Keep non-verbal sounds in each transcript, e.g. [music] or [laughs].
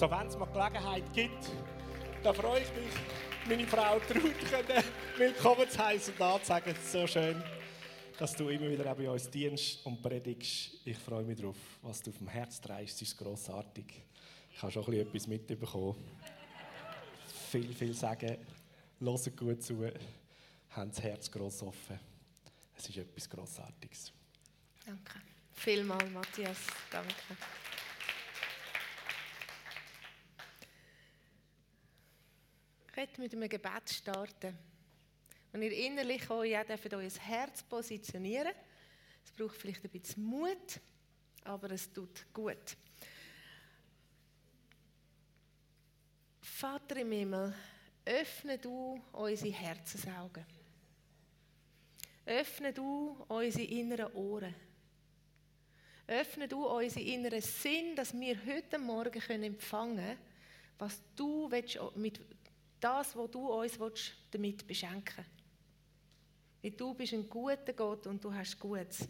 So, wenn es mal Gelegenheit gibt, da freue ich mich, meine Frau Trud können willkommen zu heißen und anzusagen. Es ist so schön, dass du immer wieder bei uns dienst und predigst. Ich freue mich darauf, was du auf dem Herz trägst. Ist grossartig. Ich habe schon etwas mitbekommen. Viel, viel sagen, hören gut zu, haben das Herz gross offen. Es ist etwas Grossartiges. Danke. Vielmal, Matthias. Danke. Ich möchte mit einem Gebet starten. Und ihr innerlich euch auch dürft euer Herz positionieren. Es braucht vielleicht ein bisschen Mut, aber es tut gut. Vater im Himmel, öffne du unsere Herzensaugen. Öffne du unsere inneren Ohren. Öffne du unseren inneren Sinn, dass wir heute Morgen empfangen können, was du mit das, was du uns willst, damit beschenken Weil du bist ein guter Gott und du hast Gutes.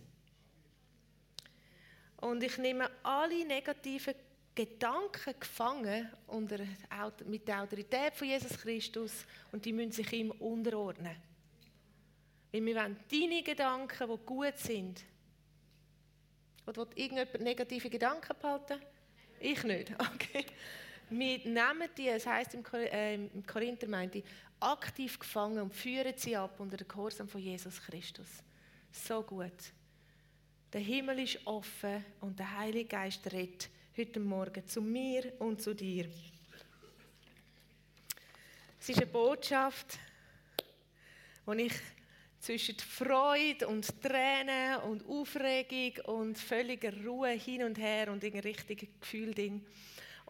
Und ich nehme alle negativen Gedanken gefangen unter, mit der Autorität von Jesus Christus und die müssen sich ihm unterordnen. Weil wir wollen deine Gedanken, die gut sind, oder will irgendjemand negative Gedanken behalten? Ich nicht. [laughs] Okay. Wir nehmen die, es heisst im, äh, im Korinther meinte aktiv gefangen und führen sie ab unter den Gehorsam von Jesus Christus. So gut. Der Himmel ist offen und der Heilige Geist redet heute Morgen zu mir und zu dir. Es ist eine Botschaft, die ich zwischen Freude und Tränen und Aufregung und völliger Ruhe hin und her und ein richtiges Gefühl drin.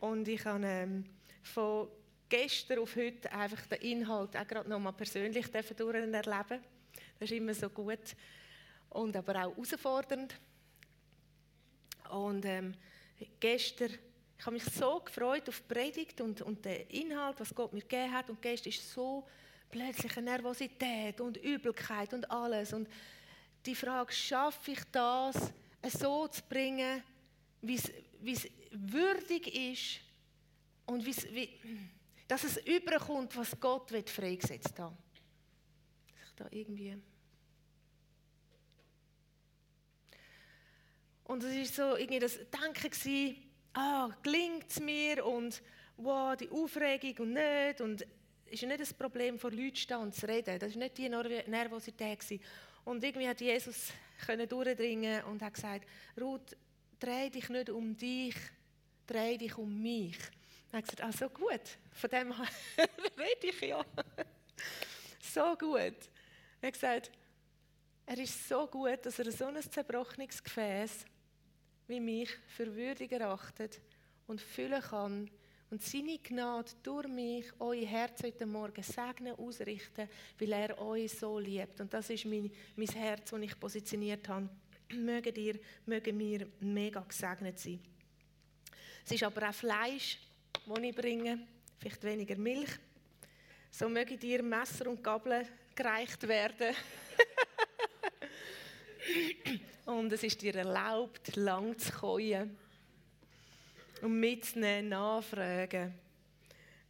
Und ich habe ähm, von gestern auf heute einfach den Inhalt auch gerade nochmal persönlich erleben Das ist immer so gut und aber auch herausfordernd. Und ähm, gestern, ich habe mich so gefreut auf die Predigt und, und den Inhalt, was Gott mir gegeben hat. Und gestern ist so plötzlich eine Nervosität und Übelkeit und alles. Und die Frage, schaffe ich das so zu bringen, wie es würdig ist und wie, dass es überkommt, was Gott wird freigesetzt hat. Ich da irgendwie und es war so irgendwie das Denken gewesen, ah, gelingt es mir und wow, die Aufregung und nicht und ist ja nicht das Problem, vor Leuten zu stehen und zu reden. Das war nicht die Nervosität. Und irgendwie hat Jesus können durchdringen und hat gesagt, Ruth, dreh dich nicht um dich, dreh dich um mich. Er hat gesagt, ah, so gut, von dem [laughs] rede ich ja. so gut. Er hat gesagt, er ist so gut, dass er so ein zerbrochenes Gefäß wie mich für würdig erachtet und füllen kann und seine Gnade durch mich euer Herz heute Morgen segnen, ausrichten, weil er euch so liebt. Und das ist mein, mein Herz, das ich positioniert habe. Mögen ihr, mögen wir mega gesegnet sein. Es ist aber auch Fleisch, das ich bringe, vielleicht weniger Milch. So mögen dir Messer und Gabel gereicht werden. [laughs] und es ist dir erlaubt, lang zu käuen und mitnehmen, nachfragen.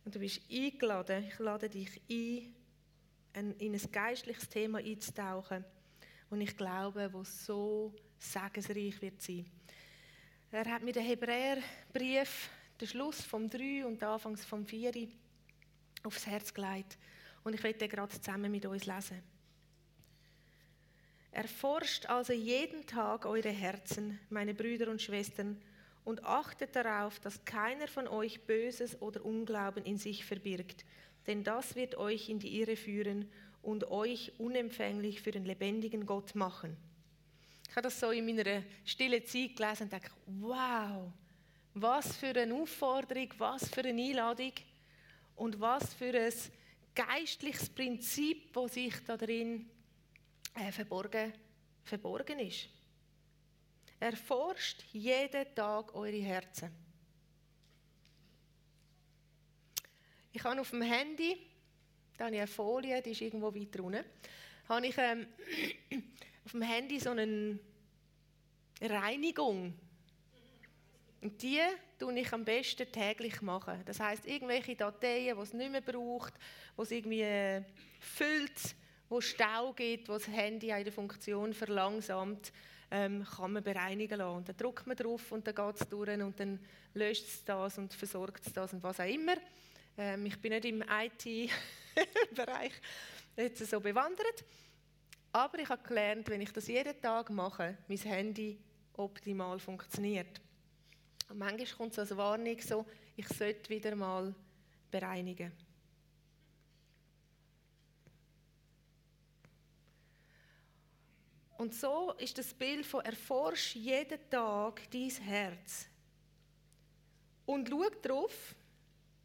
Und du bist eingeladen, ich lade dich ein, in ein geistliches Thema einzutauchen. Und ich glaube, wo so segensreich wird sein. Er hat mir den Hebräerbrief, den Schluss vom 3 und den Anfangs vom 4 aufs Herz gelegt. Und ich werde den gerade zusammen mit uns lesen. Erforscht also jeden Tag eure Herzen, meine Brüder und Schwestern, und achtet darauf, dass keiner von euch Böses oder Unglauben in sich verbirgt, denn das wird euch in die Irre führen und euch unempfänglich für den lebendigen Gott machen. Ich habe das so in meiner stillen Zeit gelesen und dachte, wow, was für eine Aufforderung, was für eine Einladung und was für ein geistliches Prinzip, das sich da drin äh, verborgen, verborgen ist. Erforscht jeden Tag eure Herzen. Ich habe auf dem Handy, da habe ich eine Folie, die ist irgendwo weiter unten, habe ich ähm, [clears throat] auf dem Handy so eine Reinigung. Und die tue ich am besten täglich machen. Das heißt irgendwelche Dateien, die es nicht mehr braucht, wo es irgendwie äh, füllt, wo Stau gibt, wo das Handy eine Funktion verlangsamt, ähm, kann man bereinigen lassen. Und dann drückt man drauf und dann geht es durch und dann löscht es das und versorgt es das und was auch immer. Ähm, ich bin nicht im IT-Bereich jetzt so bewandert, aber ich habe gelernt, wenn ich das jeden Tag mache, mein Handy optimal funktioniert. Und manchmal kommt es als Warnung so, ich sollte wieder mal bereinigen. Und so ist das Bild von erforsch jeden Tag dein Herz. Und schau darauf,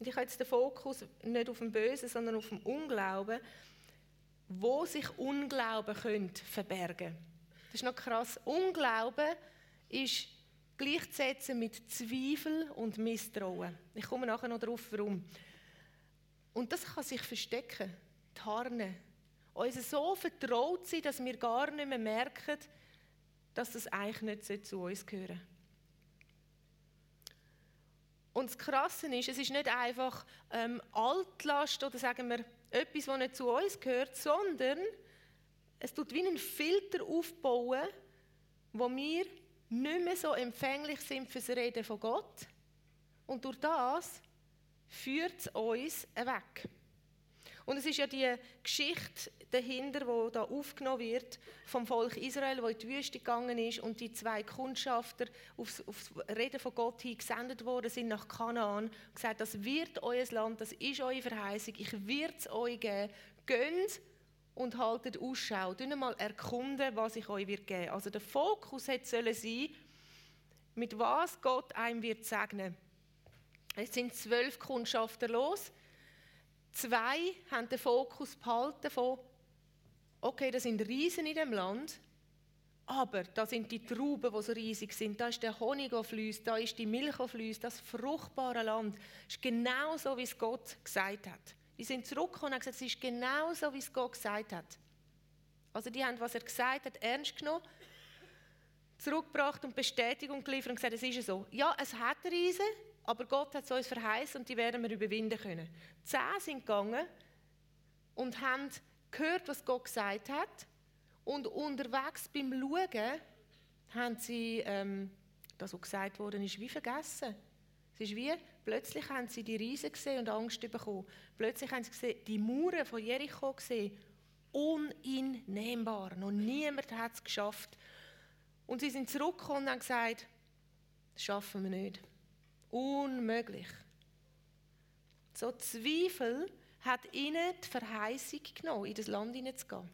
und ich habe jetzt den Fokus nicht auf dem Bösen, sondern auf dem Unglauben, wo sich Unglauben könnte verbergen Das ist noch krass. Unglauben ist gleichzusetzen mit Zweifel und Misstrauen. Ich komme nachher noch darauf, warum. Und das kann sich verstecken, tarnen. Uns so vertraut sein, dass wir gar nicht mehr merken, dass das eigentlich nicht zu uns gehören Und das Krasse ist, es ist nicht einfach ähm, Altlast oder sagen wir etwas, das nicht zu uns gehört, sondern es tut wie einen Filter aufbauen, wo wir nicht mehr so empfänglich sind für das Reden von Gott. Und durch das führt es uns weg. Und es ist ja die Geschichte dahinter, die da aufgenommen wird vom Volk Israel, wo in die Wüste gegangen ist und die zwei Kundschafter aufs, aufs Reden von Gott hin gesendet worden sind nach Kanaan und gesagt, das wird euer Land, das ist eure Verheißung, ich werde es euch geben. Geht und haltet Ausschau. Dünne mal erkunden, was ich euch wird geben. Also der Fokus hätte sollen sein, mit was Gott einem wird segnen. Es sind zwölf Kundschafter los. Zwei haben den Fokus behalten von, okay, das sind Riesen in dem Land, aber da sind die Trauben, die so riesig sind, da ist der Honig, der fließt, da ist die Milch, die fließt, das fruchtbare Land. Das ist genau so, wie es Gott gesagt hat. Die sind zurückgekommen und haben gesagt, es ist genau so, wie es Gott gesagt hat. Also die haben, was er gesagt hat, ernst genommen, zurückgebracht und Bestätigung geliefert und gesagt, es ist so. Ja, es hat Riesen, aber Gott hat es uns verheißen und die werden wir überwinden können. Zehn sind gegangen und haben gehört, was Gott gesagt hat und unterwegs beim Schauen haben sie ähm, das, was gesagt worden ist, wie vergessen. Es ist wie, plötzlich haben sie die Riesen gesehen und Angst bekommen. Plötzlich haben sie gesehen, die Mauern von Jericho gesehen. Uninnehmbar. Noch niemand hat es geschafft. Und sie sind zurückgekommen und haben gesagt, das schaffen wir nicht. Unmöglich. So Zweifel hat ihnen die Verheißung genommen, in das Land hineinzugehen.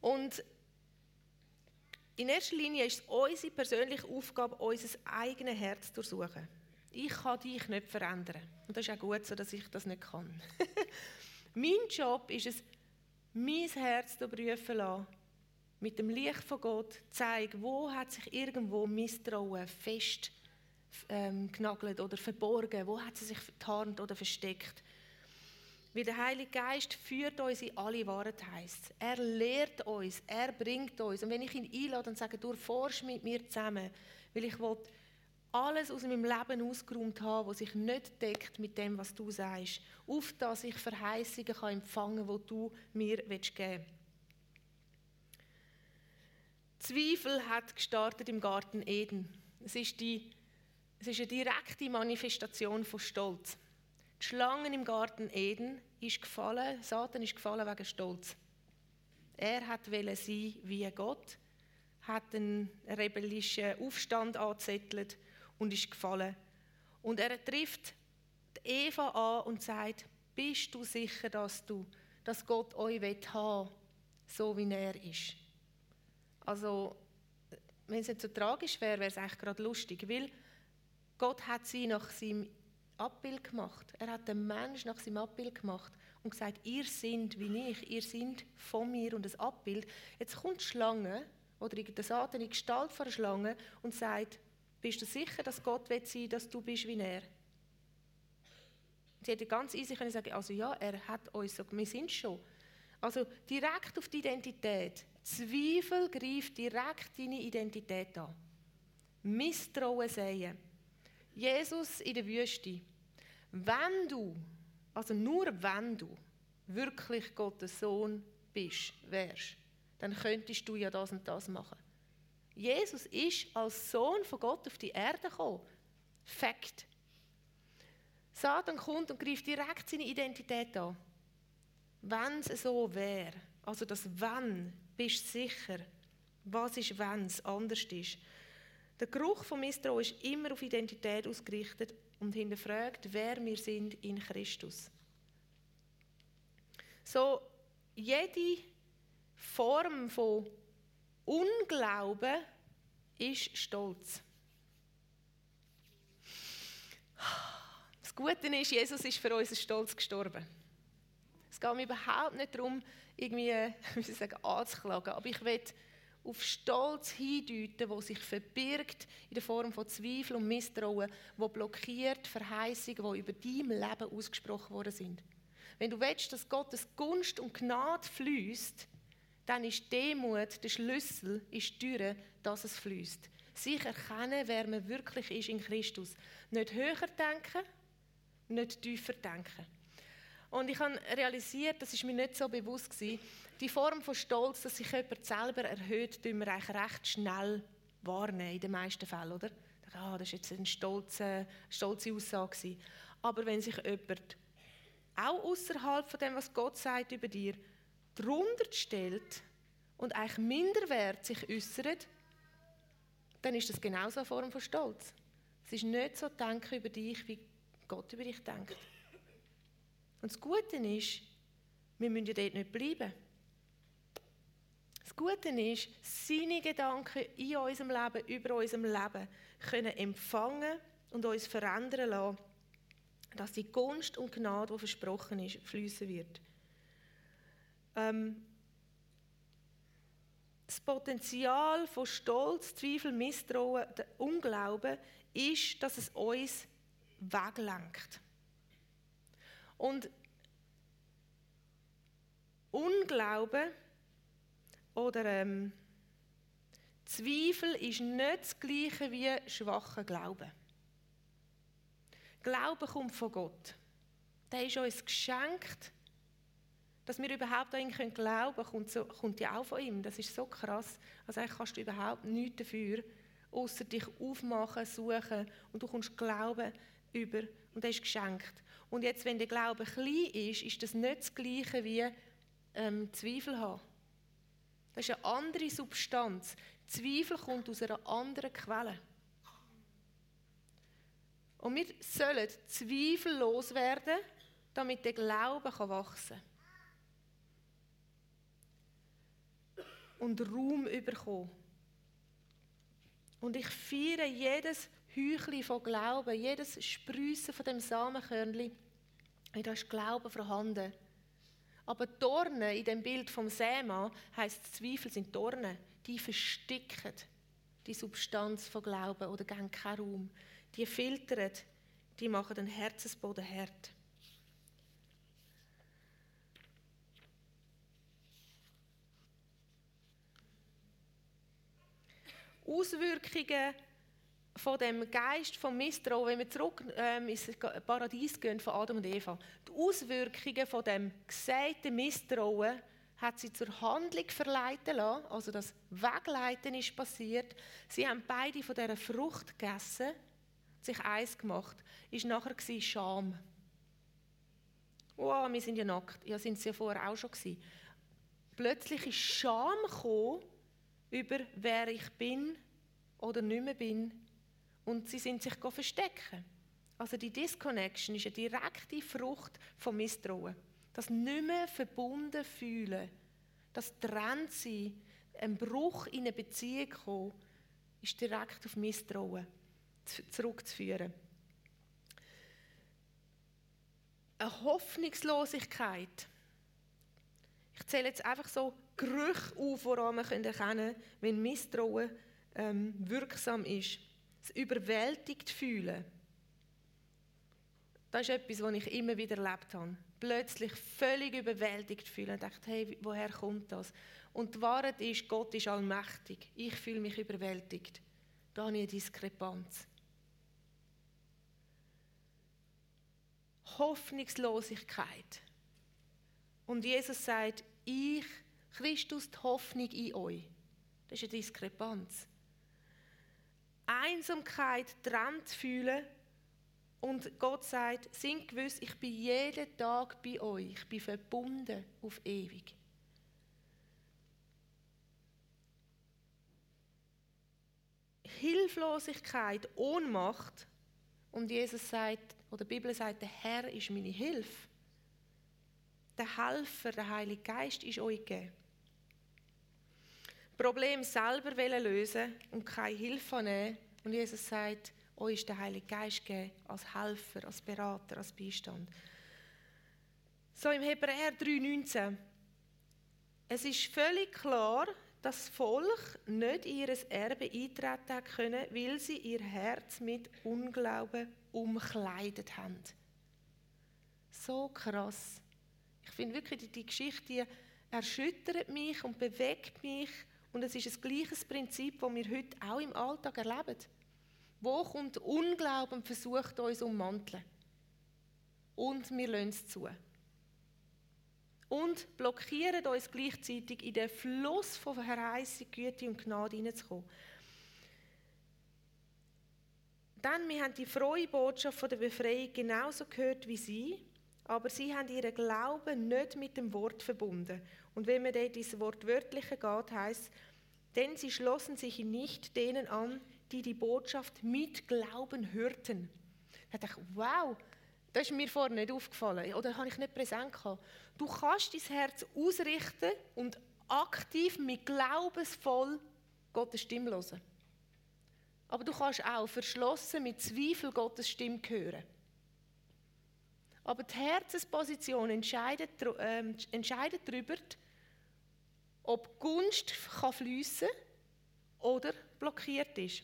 Und in erster Linie ist es unsere persönliche Aufgabe, unser eigenes Herz zu durchsuchen. Ich kann dich nicht verändern. Und das ist auch gut so, dass ich das nicht kann. [laughs] mein Job ist es, mein Herz zu prüfen lassen, mit dem Licht von Gott zeigen, wo hat sich irgendwo Misstrauen fest ähm, genagelt oder verborgen, wo hat sie sich vertarnt oder versteckt. Wie der Heilige Geist führt uns in alle Wahrheit heisst. Er lehrt uns, er bringt uns. Und wenn ich ihn einlade und sage, du forsch mit mir zusammen, weil ich will alles aus meinem Leben ausgeräumt haben, was sich nicht deckt mit dem, was du sagst, auf dass ich Verheißungen kann empfangen die du mir geben willst. Zweifel hat gestartet im Garten Eden. Es ist, die, es ist eine direkte Manifestation von Stolz. Die Schlange im Garten Eden ist gefallen, Satan ist gefallen wegen Stolz. Er hat sein wie Gott, hat einen rebellischen Aufstand angezettelt und ist gefallen. Und er trifft Eva an und sagt: Bist du sicher, dass du, dass Gott euch haben will, so wie er ist? Also, wenn es nicht so tragisch wäre, wäre es eigentlich gerade lustig, weil Gott hat sie nach seinem Abbild gemacht. Er hat den Mensch nach seinem Abbild gemacht und gesagt, ihr seid wie ich, ihr seid von mir und das Abbild. Jetzt kommt die Schlange oder der Satan in Gestalt von der Schlange und sagt, bist du sicher, dass Gott will sein, dass du bist wie er? Sie hätte ganz easy können sagen, also ja, er hat uns so, wir sind schon. Also direkt auf die Identität. Zweifel greift direkt deine Identität an. Misstrauen sehen. Jesus in der Wüste, wenn du, also nur wenn du wirklich Gottes Sohn bist, wärst, dann könntest du ja das und das machen. Jesus ist als Sohn von Gott auf die Erde gekommen. Fakt. Satan kommt und greift direkt seine Identität an. Wenn es so wäre, also das Wenn, bist du sicher, was ist, wenn es anders ist. Der Geruch von Misstrauen ist immer auf Identität ausgerichtet und hinterfragt, wer wir sind in Christus. So, jede Form von Unglauben ist Stolz. Das Gute ist, Jesus ist für unseren Stolz gestorben. Es geht mir überhaupt nicht darum, irgendwie, [laughs] wie ich sagen, anzuklagen, aber ich will auf Stolz hindeuten, wo sich verbirgt in der Form von Zweifel und Misstrauen, wo blockiert Verheißungen, die über dein Leben ausgesprochen worden sind. Wenn du willst, dass Gottes Gunst und Gnade fließt, dann ist Demut der Schlüssel, ist die Tür, dass es fließt. Sich erkennen, wer man wirklich ist in Christus. Nicht höher denken, nicht tiefer denken. Und ich habe realisiert, das ist mir nicht so bewusst gewesen, die Form von Stolz, dass sich jemand selber erhöht, tun wir eigentlich recht schnell wahrnehmen, in den meisten Fällen, oder? Ah, das war jetzt eine stolze, stolze Aussage. Gewesen. Aber wenn sich jemand auch außerhalb von dem, was Gott sagt über dir, drunter stellt und eigentlich Minderwert sich äußert, dann ist das genauso eine Form von Stolz. Es ist nicht so denken über dich, wie Gott über dich denkt. Und das Gute ist, wir müssen ja dort nicht bleiben. Das Gute ist, seine Gedanken in unserem Leben, über unserem Leben, können empfangen und uns verändern lassen, dass die Gunst und Gnade, die versprochen ist, fließen wird. Ähm, das Potenzial von Stolz, Zweifel, Misstrauen, Unglauben ist, dass es uns weglenkt. Und Unglauben oder ähm, Zweifel ist nicht das Gleiche wie schwacher Glauben. Glaube kommt von Gott. Der ist uns geschenkt. Dass wir überhaupt an ihn glauben können, kommt, so, kommt ja auch von ihm. Das ist so krass. Also eigentlich kannst du überhaupt nichts dafür, außer dich aufmachen, suchen und du kommst Glauben über und das ist geschenkt. Und jetzt, wenn der Glaube klein ist, ist das nicht das Gleiche wie ähm, Zweifel haben. Das ist eine andere Substanz. Zweifel kommt aus einer anderen Quelle. Und wir sollen zweifellos werden, damit der Glaube wachsen kann. Und Raum bekommen. Und ich feiere jedes Heuchli von Glauben, jedes Spriessen von dem Samenkörnchen. Da ist Glauben vorhanden. Aber Dornen in dem Bild vom Sämann heißt Zweifel sind Dornen, die versticken die Substanz von Glauben oder geben keinen Raum. Die filtern, die machen den Herzensboden hart. Auswirkungen von dem Geist vom Misstrauen, wenn wir zurück ähm, ins Paradies gehen von Adam und Eva, die Auswirkungen von dem gesagten Misstrauen hat sie zur Handlung verleiten lassen, also das Wegleiten ist passiert. Sie haben beide von dieser Frucht gegessen, sich eins gemacht, ist nachher Scham. Oh, wir sind ja nackt. Ja, sind sie ja vorher auch schon gewesen. Plötzlich ist Scham gekommen über wer ich bin oder nicht mehr bin und sie sind sich verstecken. Also die Disconnection ist eine direkte Frucht vom Misstrauen. Das nicht mehr verbunden fühlen, das trennt sie, ein Bruch in eine Beziehung kommen, ist direkt auf Misstrauen zurückzuführen. Eine Hoffnungslosigkeit. Ich zähle jetzt einfach so Gerüche auf, woran man erkennen kann, wenn Misstrauen ähm, wirksam ist das überwältigt fühlen, das ist etwas, was ich immer wieder erlebt habe. Plötzlich völlig überwältigt fühlen und dachte, hey, woher kommt das? Und die Wahrheit ist, Gott ist allmächtig. Ich fühle mich überwältigt. Da habe ich eine Diskrepanz. Hoffnungslosigkeit. Und Jesus sagt, ich, Christus, die Hoffnung in euch. Das ist eine Diskrepanz. Einsamkeit trennt fühlen und Gott sagt, sind gewiss, ich bin jeden Tag bei euch, ich bin verbunden auf ewig. Hilflosigkeit, Ohnmacht und Jesus sagt, oder die Bibel sagt, der Herr ist meine Hilfe. Der Helfer, der Heilige Geist ist euch gegeben. Problem selber lösen und keine Hilfe nehmen. Und Jesus sagt, euch ist der Heilige Geist gegeben als Helfer, als Berater, als Beistand. So im Hebräer 3,19. Es ist völlig klar, dass das Volk nicht in ihr Erbe eintreten können, weil sie ihr Herz mit Unglauben umkleidet haben. So krass. Ich finde wirklich, die Geschichte erschüttert mich und bewegt mich. Und es ist das gleiche Prinzip, das wir heute auch im Alltag erleben. Wo kommt Unglauben und versucht uns ummanteln? Und wir lassen es zu und blockieren uns gleichzeitig in den Fluss von Verheißung, Güte und Gnade hineinzukommen. Dann, wir haben die frohe Botschaft von der Befreiung genauso gehört wie sie, aber sie haben ihren Glauben nicht mit dem Wort verbunden. Und wenn man dort ins Wortwörtliche geht, heißt denn sie schlossen sich nicht denen an, die die Botschaft mit Glauben hörten. Da dachte ich, wow, das ist mir vorher nicht aufgefallen oder habe ich nicht präsent gehabt. Du kannst dein Herz ausrichten und aktiv mit glaubensvoll Gottes Stimme hören. Aber du kannst auch verschlossen mit Zweifel Gottes Stimme hören. Aber die Herzensposition entscheidet, äh, entscheidet darüber, ob Gunst kann fließen oder blockiert ist.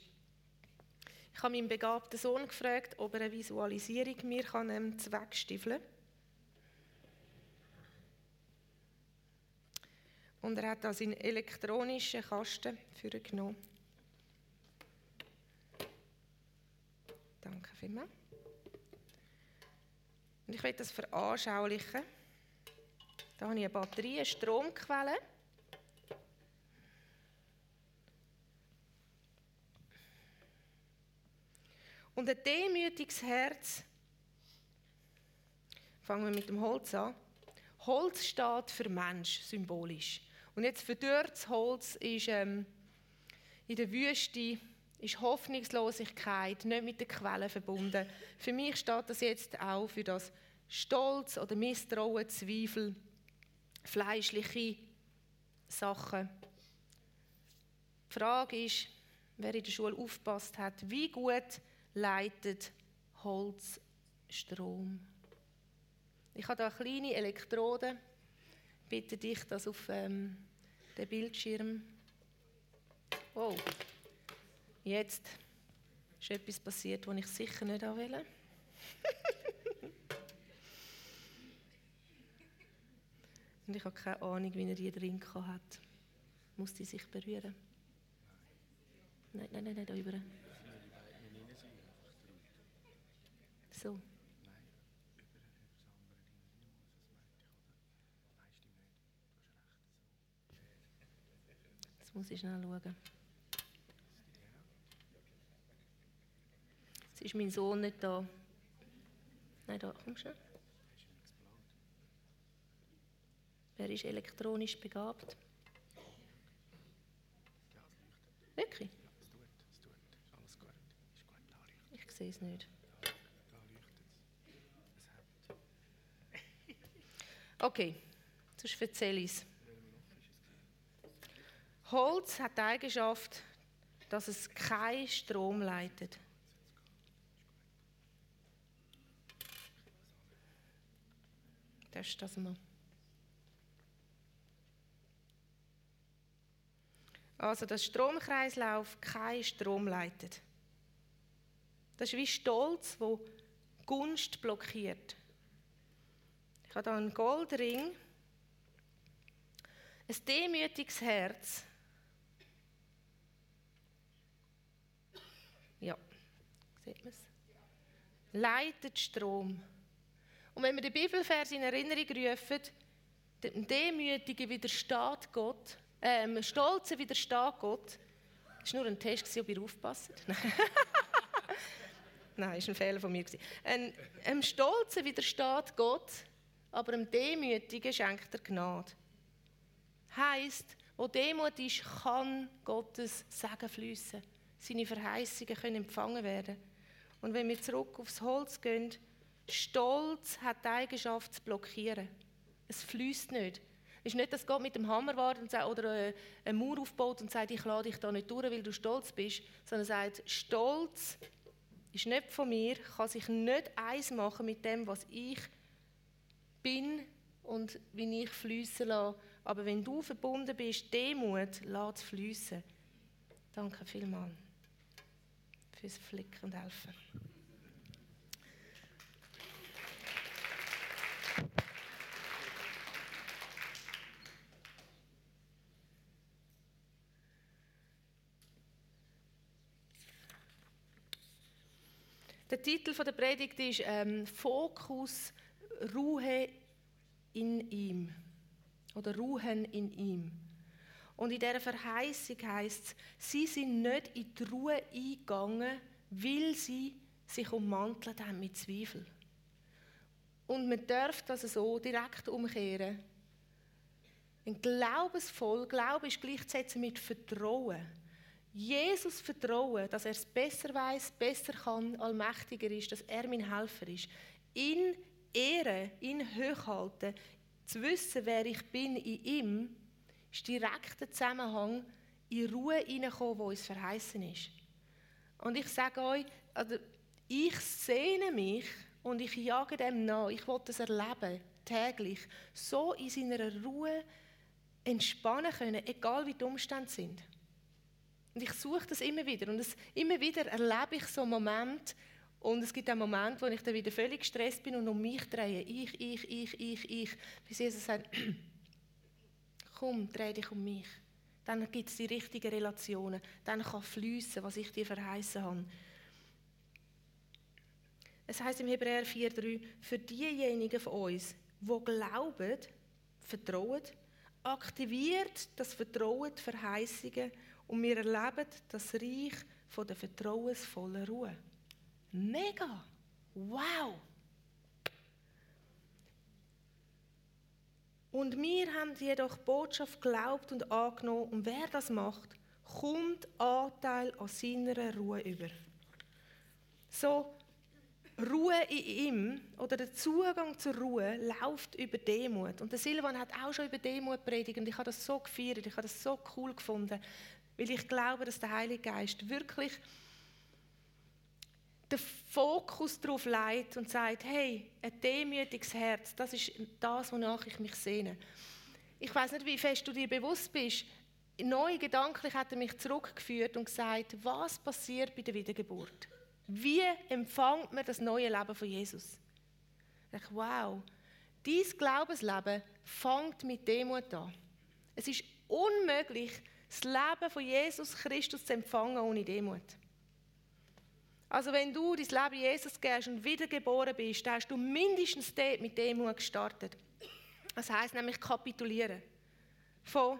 Ich habe meinen begabten Sohn gefragt, ob er eine Visualisierung mir kann, ähm, zweckstiffeln kann. Und er hat da seinen elektronischen Kasten für genommen. Danke vielmals. Und ich werde das veranschaulichen. Da habe ich eine Batterie, eine Stromquelle. Und ein demütiges Herz, fangen wir mit dem Holz an. Holz steht für Mensch, symbolisch. Und jetzt verdörrtes Holz ist ähm, in der Wüste ist Hoffnungslosigkeit, nicht mit der Quelle verbunden. Für mich steht das jetzt auch für das Stolz oder Misstrauen, Zweifel, fleischliche Sachen. Die Frage ist, wer in der Schule aufpasst hat, wie gut leitet Holz Strom. Ich habe da kleine Elektroden. Bitte dich, das auf ähm, den Bildschirm. Oh, jetzt ist etwas passiert, was ich sicher nicht will. [laughs] Und ich habe keine Ahnung, wie er die drin hat. Muss die sich berühren? Nein, nein, nein, nicht da über. So. Jetzt muss ich schnell schauen. Jetzt ist mein Sohn nicht da. Nein, da, komm schon. Wer ist elektronisch begabt? Wirklich? Ich sehe es nicht. Okay, sonst erzähle ich es. Holz hat die Eigenschaft, dass es keinen Strom leitet. Das ist das mal. Also, dass Stromkreislauf keinen Strom leitet. Das ist wie Stolz, wo Gunst blockiert. Habe hier einen Goldring. Ein demütiges Herz. Ja, sieht man es? Leitet Strom. Und wenn wir den Bibelvers in Erinnerung rufen, dem Demütigen widersteht Gott, ähm, Stolzen widersteht Gott. Das war nur ein Test, ob ihr aufpasst. [laughs] Nein, das war ein Fehler von mir. Ein, einem Stolzen widersteht Gott, aber einem Demütigen schenkt er Gnade. Heißt, wo Demut ist, kann Gottes Segen fließen. Seine Verheißungen können empfangen werden. Und wenn wir zurück aufs Holz gehen, Stolz hat die Eigenschaft zu blockieren. Es fließt nicht. Es ist nicht, dass Gott mit dem Hammer wartet oder eine Mauer aufbaut und sagt, ich lade dich da nicht durch, weil du stolz bist, sondern sagt, Stolz ist nicht von mir, kann sich nicht eins machen mit dem, was ich bin und wie ich fließen lasse. Aber wenn du verbunden bist, Demut, lass es fließen. Danke vielmals fürs Flicken und Helfen. Der Titel der Predigt ist ähm, Fokus Ruhe in ihm oder Ruhen in ihm. Und in dieser Verheißung heißt es, sie sind nicht in die Ruhe eingegangen, weil sie sich ummantelt haben mit Zweifel. Und man darf das so direkt umkehren. Ein glaubensvoll, Glaube ist gleichzusetzen mit Vertrauen. Jesus vertrauen, dass er es besser weiß, besser kann, allmächtiger ist, dass er mein Helfer ist. In Ehre, in hochhalten, zu wissen, wer ich bin in ihm, ist direkter Zusammenhang in Ruhe hineinkommen, wo uns verheißen ist. Und ich sage euch, also ich sehne mich und ich jage dem nach. Ich will das erleben, täglich, so in seiner Ruhe entspannen können, egal wie die Umstände sind. Und ich suche das immer wieder. Und es, immer wieder erlebe ich so Momente, und es gibt einen Moment, wo ich dann wieder völlig gestresst bin und um mich drehe. Ich, ich, ich, ich, ich. Bis Jesus sagt, [clears throat] komm, dreh dich um mich. Dann gibt es die richtigen Relationen. Dann kann fließen, was ich dir verheißen habe. Es heißt im Hebräer 4,3, für diejenigen von uns, die glauben, vertrauen, aktiviert das Vertrauen die Verheißungen und wir erleben das Reich von der vertrauensvollen Ruhe. Mega! Wow! Und wir haben jedoch Botschaft geglaubt und angenommen. Und wer das macht, kommt Anteil an seiner Ruhe über. So, Ruhe in ihm oder der Zugang zur Ruhe läuft über Demut. Und der Silvan hat auch schon über Demut predigt und ich habe das so gefeiert, ich habe das so cool gefunden, weil ich glaube, dass der Heilige Geist wirklich den Fokus darauf legt und sagt, hey, ein demütiges Herz, das ist das, wonach ich mich sehne. Ich weiß nicht, wie fest du dir bewusst bist. Neu gedanklich hat er mich zurückgeführt und gesagt, was passiert bei der Wiedergeburt? Wie empfängt man das neue Leben von Jesus? Ich dachte, wow, dein Glaubensleben fängt mit Demut an. Es ist unmöglich, das Leben von Jesus Christus zu empfangen ohne Demut. Also wenn du dein Leben Jesus gehst und wiedergeboren bist, dann hast du mindestens dort mit Demut gestartet. Das heißt nämlich kapitulieren. Von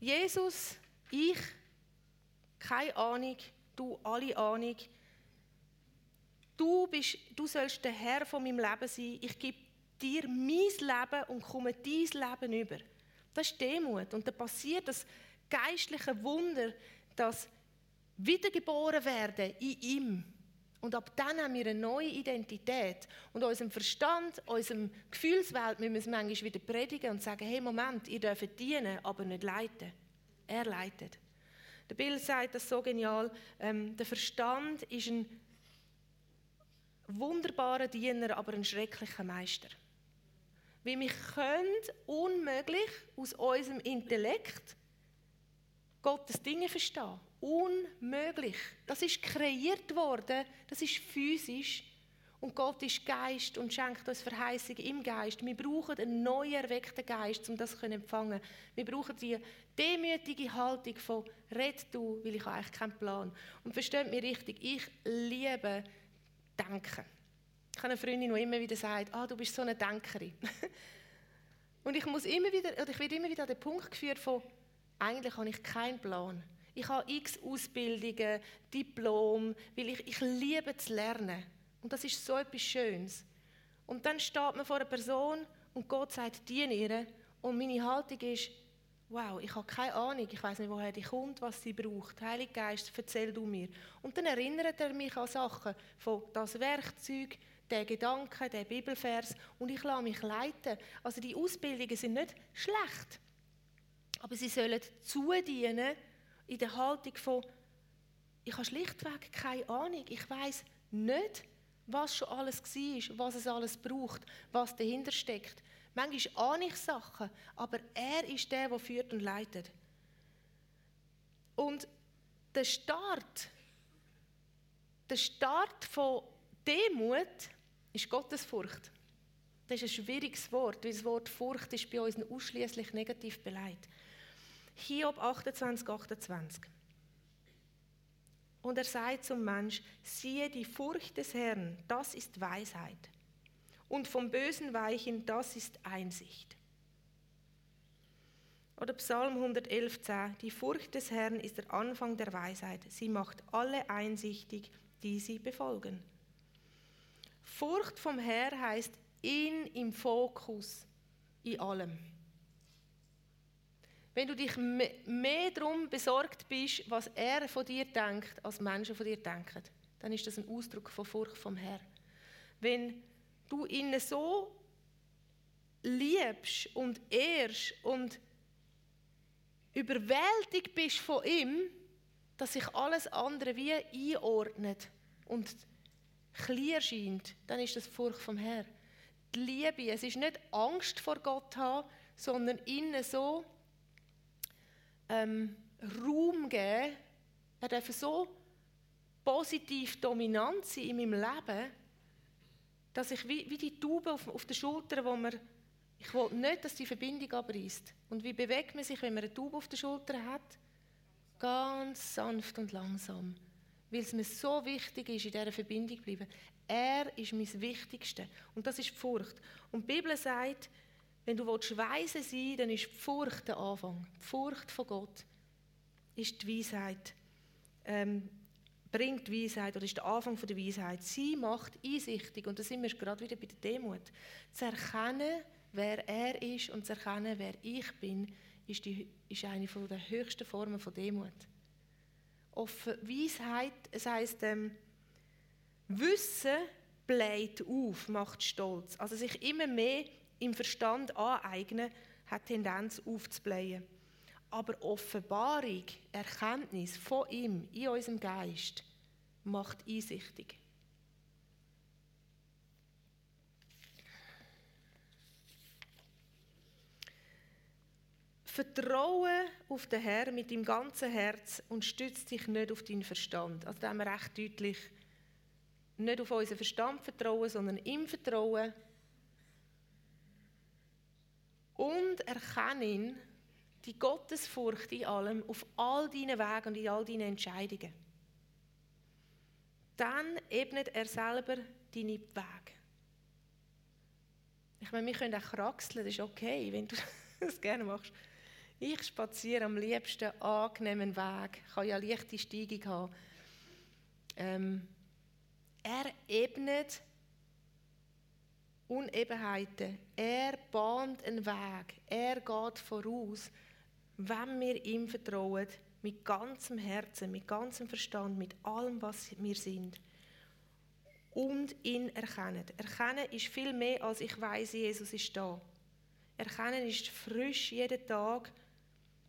Jesus, ich, keine Ahnung, du alle Ahnung. Du, bist, du sollst der Herr von meinem Leben sein. Ich gebe dir mein Leben und komme dein Leben über. Das ist Demut. Und da passiert das geistliche Wunder, dass wiedergeboren werden in ihm. Und ab dann haben wir eine neue Identität. Und unserem Verstand, unserem Gefühlswelt müssen wir es manchmal wieder predigen und sagen, hey Moment, ihr dürft dienen, aber nicht leiten. Er leitet. Der Bill sagt das so genial, ähm, der Verstand ist ein wunderbarer Diener, aber ein schrecklicher Meister. Weil wir können unmöglich aus unserem Intellekt Gottes Dinge verstehen. Unmöglich. Das ist kreiert worden, das ist physisch. Und Gott ist Geist und schenkt uns Verheißungen im Geist. Wir brauchen einen neu erweckten Geist, um das zu empfangen. Wir brauchen die demütige Haltung von «Red du, weil ich eigentlich keinen Plan». Und versteht mich richtig, ich liebe Denken. Ich habe eine Freundin, die immer wieder sagt, ah, du bist so eine Denkerin. [laughs] und ich muss immer wieder, oder ich werde immer wieder an den Punkt geführt von, eigentlich habe ich keinen Plan. Ich habe x Ausbildungen, Diplom, weil ich, ich liebe zu lernen. Und das ist so etwas Schönes. Und dann steht man vor einer Person und Gott sagt, diene ihr. Und meine Haltung ist, wow, ich habe keine Ahnung, ich weiß nicht, woher die kommt, was sie braucht. Heiliger Geist, erzähl du mir. Und dann erinnert er mich an Sachen, von das Werkzeug, der Gedanke, der Bibelvers und ich lasse mich leiten. Also die Ausbildungen sind nicht schlecht, aber sie sollen zudienen in der Haltung von, ich habe schlichtweg keine Ahnung, ich weiß nicht, was schon alles war, was es alles braucht, was dahinter steckt. Manchmal ahne ich Sachen, aber er ist der, der führt und leitet. Und der Start, der Start von Demut ist Gottesfurcht. Das ist ein schwieriges Wort, weil das Wort Furcht ist bei uns ausschließlich negativ beleidigt. Hiob 28, 28. Und er sagt zum Mensch, siehe die Furcht des Herrn, das ist Weisheit. Und vom Bösen weichen, das ist Einsicht. Oder Psalm 111, 10, die Furcht des Herrn ist der Anfang der Weisheit. Sie macht alle einsichtig, die sie befolgen. Furcht vom Herr heißt ihn im Fokus in allem. Wenn du dich mehr darum besorgt bist, was er von dir denkt, als Menschen von dir denken, dann ist das ein Ausdruck von Furcht vom Herrn. Wenn du ihn so liebst und ehrst und überwältigt bist von ihm, dass sich alles andere wie einordnet und klar scheint, dann ist das Furcht vom Herrn. Die Liebe, es ist nicht Angst vor Gott haben, sondern innen so ähm, Raum geben, er darf so positiv dominant sein in meinem Leben, dass ich wie, wie die Taube auf, auf der Schulter, wo man, ich will nicht, dass die Verbindung abreißt. Und wie bewegt man sich, wenn man eine Taube auf der Schulter hat? Ganz sanft und langsam. Weil es mir so wichtig ist, in dieser Verbindung zu bleiben. Er ist mein Wichtigste. Und das ist die Furcht. Und die Bibel sagt, wenn du weise sein willst, dann ist die Furcht der Anfang. Die Furcht von Gott ist die Weisheit. Ähm, bringt Weisheit oder ist der Anfang der Weisheit. Sie macht einsichtig, und da sind wir gerade wieder bei der Demut. Zu erkennen, wer er ist und zu erkennen, wer ich bin, ist, die, ist eine der höchsten Formen von Demut. Offen Weisheit, es heisst, ähm, Wissen bläht auf, macht stolz. Also sich immer mehr im Verstand aneignen, hat Tendenz aufzublähen. Aber Offenbarung, Erkenntnis von ihm in unserem Geist macht einsichtig. Vertraue auf den Herrn mit deinem ganzen Herz und stütze dich nicht auf deinen Verstand. Also da haben wir recht deutlich nicht auf unseren Verstand vertrauen, sondern ihm vertrauen und erkenne die Gottesfurcht in allem, auf all deinen Wegen und in all deinen Entscheidungen. Dann ebnet er selber deine Wege. Ich meine, wir können auch kraxeln, das ist okay, wenn du [laughs] das gerne machst. Ich spaziere am liebsten angenehmen Weg, kann ja leichte Steigung haben. Ähm, er ebnet Unebenheiten. Er bahnt einen Weg. Er geht voraus, wenn wir ihm vertrauen, mit ganzem Herzen, mit ganzem Verstand, mit allem, was wir sind. Und ihn erkennen. Erkennen ist viel mehr, als ich weiß, Jesus ist da. Erkennen ist frisch jeden Tag,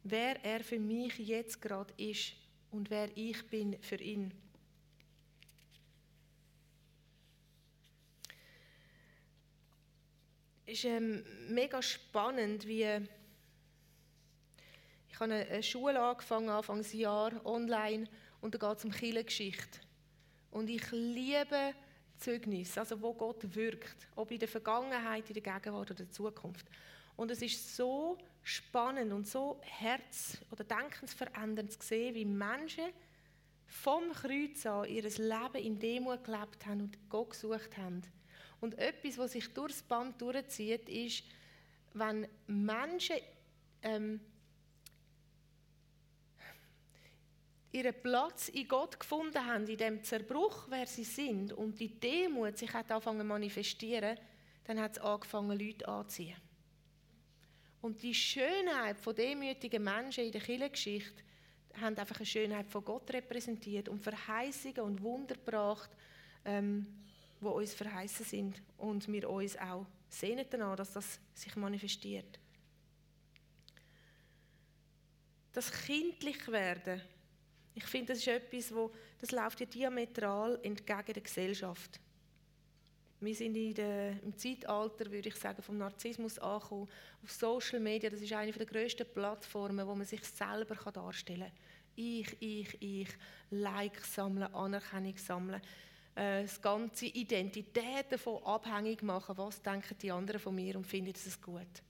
wer er für mich jetzt gerade ist und wer ich bin für ihn. Ist ähm, mega spannend, wie ich habe eine Schule angefangen, Anfangsjahr, online, und da geht es um Kirchengeschichte. Und ich liebe Zeugnis, also wo Gott wirkt, ob in der Vergangenheit, in der Gegenwart oder in der Zukunft. Und es ist so spannend und so herz- oder denkensverändernd zu sehen, wie Menschen vom Kreuz an ihr Leben in Demut gelebt haben und Gott gesucht haben Und etwas, was sich durchs Band durchzieht, ist, wenn Menschen ähm, ihren Platz in Gott gefunden haben, in dem Zerbruch, wer sie sind, und die Demut sich hat angefangen zu manifestieren, dann hat es angefangen, Leute anzuziehen. Und die Schönheit von demütigen Menschen in der Kirchengeschichte haben einfach eine Schönheit von Gott repräsentiert und Verheißungen und Wunder gebracht, ähm, die uns verheißen sind und wir uns auch sehnen danach, dass das sich manifestiert. Das kindlich werden ich finde, das ist etwas, wo, das läuft ja diametral entgegen der Gesellschaft. Wir sind in der, im Zeitalter, würde ich sagen, vom Narzissmus angekommen. Auf Social Media, das ist eine der grössten Plattformen, wo man sich selber darstellen kann. Ich, ich, ich, Likes sammeln, Anerkennung sammeln. Äh, das ganze Identität davon abhängig machen, was denken die anderen von mir und finden es gut.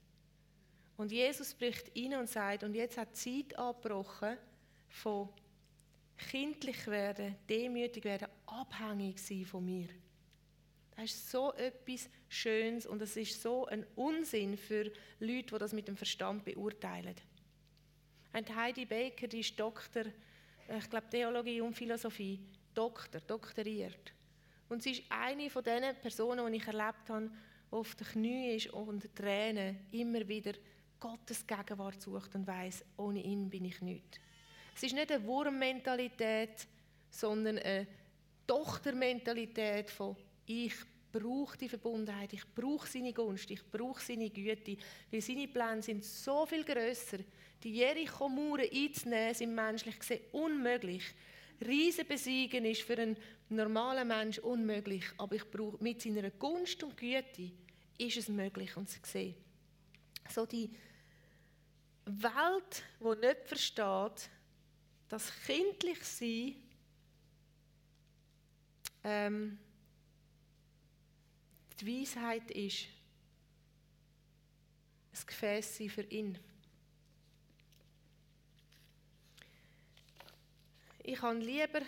Und Jesus bricht rein und sagt, und jetzt hat die Zeit abgebrochen von kindlich werden, demütig werden, abhängig sein von mir. Das ist so etwas Schönes und es ist so ein Unsinn für Leute, die das mit dem Verstand beurteilen. Und Heidi Baker, die ist Doktor, ich glaube Theologie und Philosophie, Doktor, doktoriert. Und sie ist eine von den Personen, die ich erlebt habe, die auf den Knien ist und Tränen immer wieder Gottes Gegenwart sucht und weiß, ohne ihn bin ich nichts. Es ist nicht eine Wurmmentalität, sondern eine Tochtermentalität von ich brauche die Verbundenheit, ich brauche seine Gunst, ich brauche seine Güte, weil seine Pläne sind so viel größer. Die Jericho-Mauern einzunehmen, sind menschlich gesehen unmöglich. Riesen besiegen ist für einen normalen Mensch unmöglich, aber ich brauche mit seiner Gunst und Güte ist es möglich und sie sehen. So die Welt, die nicht versteht, das kindlich sein ähm, die Weisheit ist, ein Gefäß sein für ihn. Ich kann lieber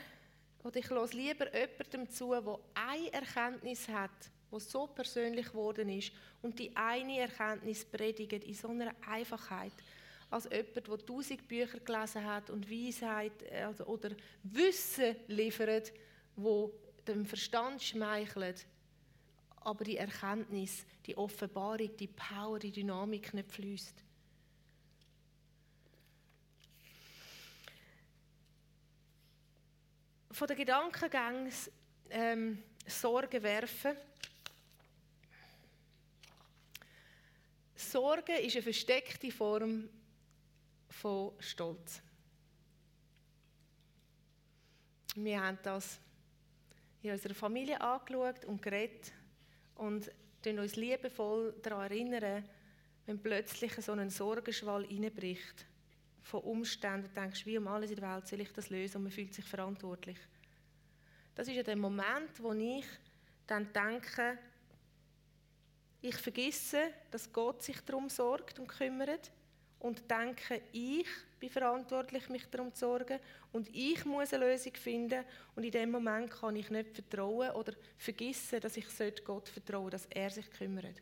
oder ich lasse lieber jemandem zu, der eine Erkenntnis hat, die so persönlich geworden ist und die eine Erkenntnis predigt in so einer Einfachheit als jemand, der tausend Bücher gelesen hat und Weisheit also, oder Wissen liefert, wo dem Verstand schmeichelt, aber die Erkenntnis, die Offenbarung, die Power, die Dynamik nicht fließt. Von den Gedankengängen ähm, Sorge werfen. Sorge ist eine versteckte Form von Stolz. Wir haben das in unserer Familie angeschaut und geredet und uns liebevoll daran erinnern, wenn plötzlich so ein Sorgenschwall reinbricht von Umständen, du denkst, wie um alles in der Welt soll ich das lösen und man fühlt sich verantwortlich. Das ist ja der Moment, wo ich dann denke, ich vergesse, dass Gott sich darum sorgt und kümmert und denke, ich bin verantwortlich, mich darum zu sorgen und ich muss eine Lösung finden und in dem Moment kann ich nicht vertrauen oder vergessen, dass ich Gott vertrauen dass er sich kümmert.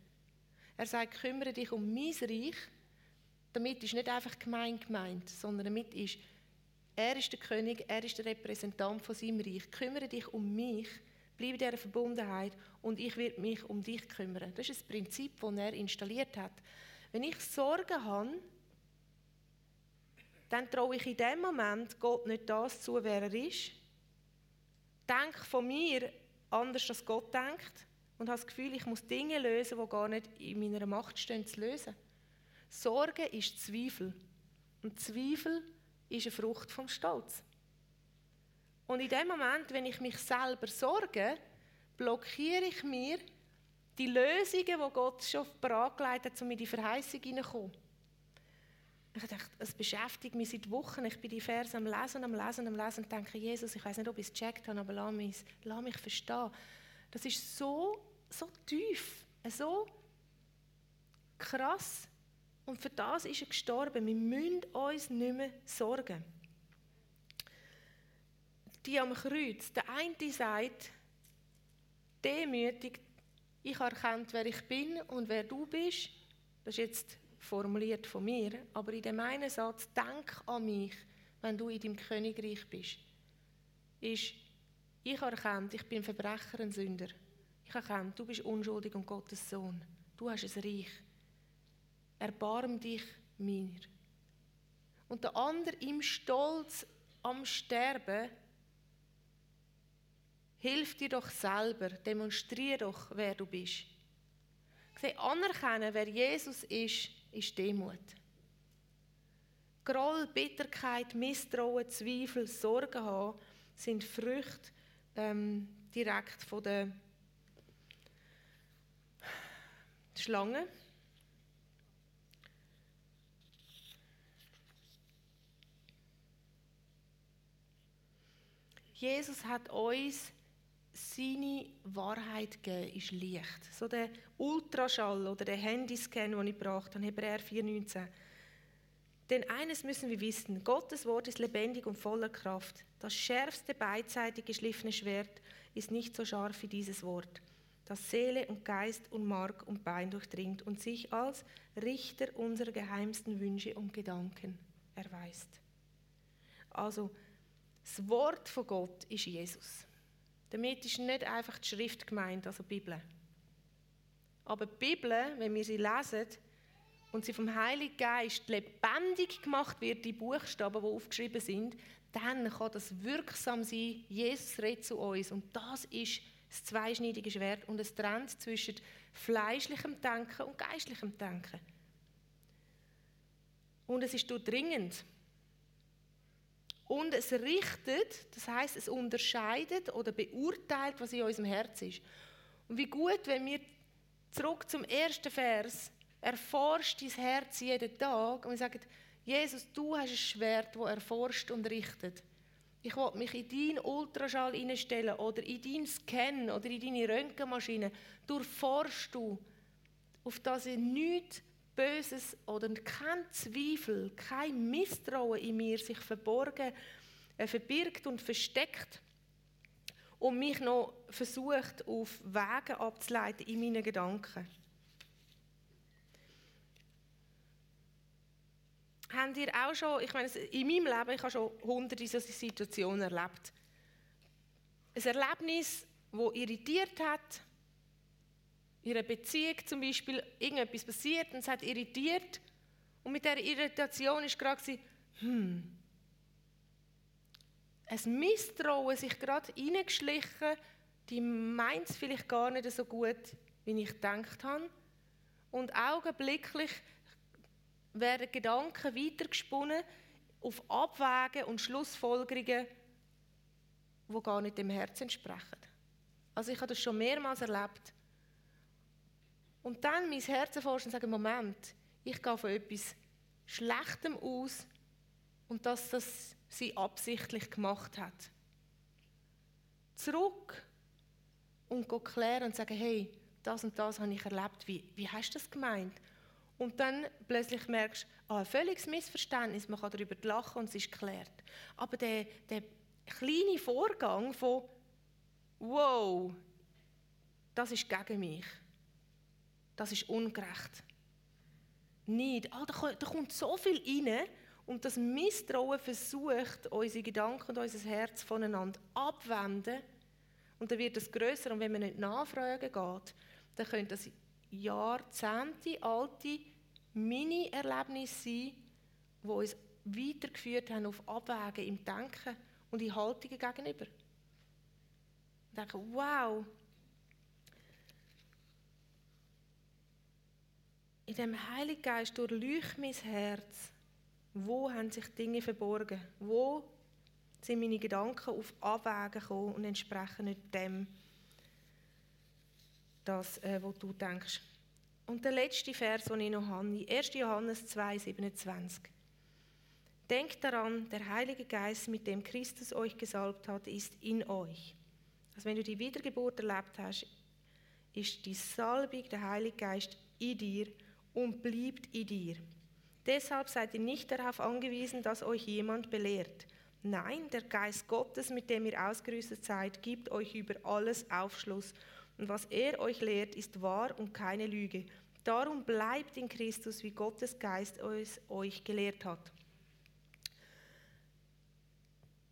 Er sagt, kümmere dich um mein Reich. Damit ist nicht einfach gemein gemeint, sondern damit ist, er ist der König, er ist der Repräsentant von seinem Reich. Kümmere dich um mich, bleibe in dieser Verbundenheit und ich werde mich um dich kümmern. Das ist das Prinzip, das er installiert hat. Wenn ich Sorgen habe, dann traue ich in dem Moment Gott nicht das zu, wer er ist. Denke von mir anders, als Gott denkt und habe das Gefühl, ich muss Dinge lösen, die gar nicht in meiner Macht stehen zu lösen. Sorge ist Zweifel. Und Zweifel ist eine Frucht vom Stolz. Und in dem Moment, wenn ich mich selber sorge, blockiere ich mir die Lösungen, die Gott schon bereitgelegt hat, um in die Verheißung hineinzukommen. Ich dachte, es beschäftigt mich seit Wochen. Ich bin die Verse am Lesen, am Lesen, am Lesen und denke, Jesus, ich weiß nicht, ob ich es gecheckt habe, aber lass mich, lass mich verstehen. Das ist so, so tief, so krass. Und für das ist er gestorben. Wir müssen uns nicht mehr sorgen. Die am Kreuz, der eine sagt, demütig ich erkannt, wer ich bin und wer du bist. Das ist jetzt formuliert von mir, aber in dem einen Satz, denk an mich, wenn du in deinem Königreich bist, ist, ich erkannt, ich bin Verbrecher, ein Sünder. Ich erkannt, du bist unschuldig und Gottes Sohn. Du hast ein Reich. Erbarm dich mir. Und der andere im Stolz am Sterben Hilf dir doch selber, demonstriere doch, wer du bist. Sieh, anerkennen, wer Jesus ist, ist Demut. Groll, Bitterkeit, Misstrauen, Zweifel, Sorgen haben, sind Früchte ähm, direkt von der Schlange. Jesus hat uns seine Wahrheit geben, ist Licht. So der Ultraschall oder der Handyscan, den ich gebracht habe, Hebräer 4,19. Denn eines müssen wir wissen: Gottes Wort ist lebendig und voller Kraft. Das schärfste beidseitig geschliffene Schwert ist nicht so scharf wie dieses Wort, das Seele und Geist und Mark und Bein durchdringt und sich als Richter unserer geheimsten Wünsche und Gedanken erweist. Also, das Wort von Gott ist Jesus. Damit ist nicht einfach die Schrift gemeint, also die Bibel. Aber die Bibel, wenn wir sie lesen und sie vom Heiligen Geist lebendig gemacht wird, die Buchstaben, die aufgeschrieben sind, dann kann das wirksam sein. Jesus redet zu uns. Und das ist das zweischneidige Schwert und es trennt zwischen fleischlichem Denken und geistlichem Denken. Und es ist durchdringend. Und es richtet, das heißt, es unterscheidet oder beurteilt, was in unserem Herz ist. Und wie gut, wenn wir zurück zum ersten Vers erforscht dein Herz jeden Tag und wir sagen, Jesus, du hast ein Schwert, das erforscht und richtet. Ich will mich in deinen Ultraschall einstellen oder in deinen Scan oder in deine Röntgenmaschine. Durchforschst du, auf das ich nichts Böses oder kein Zweifel, kein Misstrauen in mir sich verborgen, äh, verbirgt und versteckt und mich noch versucht, auf Wege abzuleiten in meinen Gedanken. Habt ihr auch schon, ich meine, in meinem Leben, ich habe schon hunderte solcher Situationen erlebt. Ein Erlebnis, das irritiert hat, in einer Beziehung zum Beispiel irgendetwas passiert und es hat irritiert. Und mit dieser Irritation war gerade, hm, ein Misstrauen sich gerade reingeschlichen, die meint es vielleicht gar nicht so gut, wie ich gedacht habe. Und augenblicklich werden Gedanken weitergesponnen auf Abwägen und Schlussfolgerungen, die gar nicht dem Herzen entsprechen. Also ich habe das schon mehrmals erlebt. Und dann mein Herz erforschen und sagen, Moment, ich gehe von etwas Schlechtem aus und dass das sie absichtlich gemacht hat. Zurück und klären und sagen, hey, das und das habe ich erlebt, wie, wie hast du das gemeint? Und dann plötzlich merkst du, ah, ein völliges Missverständnis, man kann darüber lachen und es ist geklärt. Aber der, der kleine Vorgang von, wow, das ist gegen mich das ist ungerecht. Nicht. Ah, da, da kommt so viel rein und das Misstrauen versucht, unsere Gedanken und unser Herz voneinander abwenden. Und dann wird es größer und wenn man nicht nachfragen geht, dann können das Jahrzehnte alte Mini-Erlebnisse sein, die uns weitergeführt haben auf Abwägen im Denken und in Haltungen gegenüber. Und denken, wow, in dem Heiligen Geist durchleucht mein Herz, wo haben sich Dinge verborgen, wo sind meine Gedanken auf Abwägen gekommen und entsprechen nicht dem, das, äh, was du denkst. Und der letzte Vers, den ich noch habe, 1. Johannes 2, 27. Denkt daran, der Heilige Geist, mit dem Christus euch gesalbt hat, ist in euch. Also wenn du die Wiedergeburt erlebt hast, ist die Salbung, der Heilige Geist in dir und bleibt in dir. Deshalb seid ihr nicht darauf angewiesen, dass euch jemand belehrt. Nein, der Geist Gottes, mit dem ihr ausgerüstet seid, gibt euch über alles Aufschluss Und was er euch lehrt, ist wahr und keine Lüge. Darum bleibt in Christus, wie Gottes Geist es euch gelehrt hat.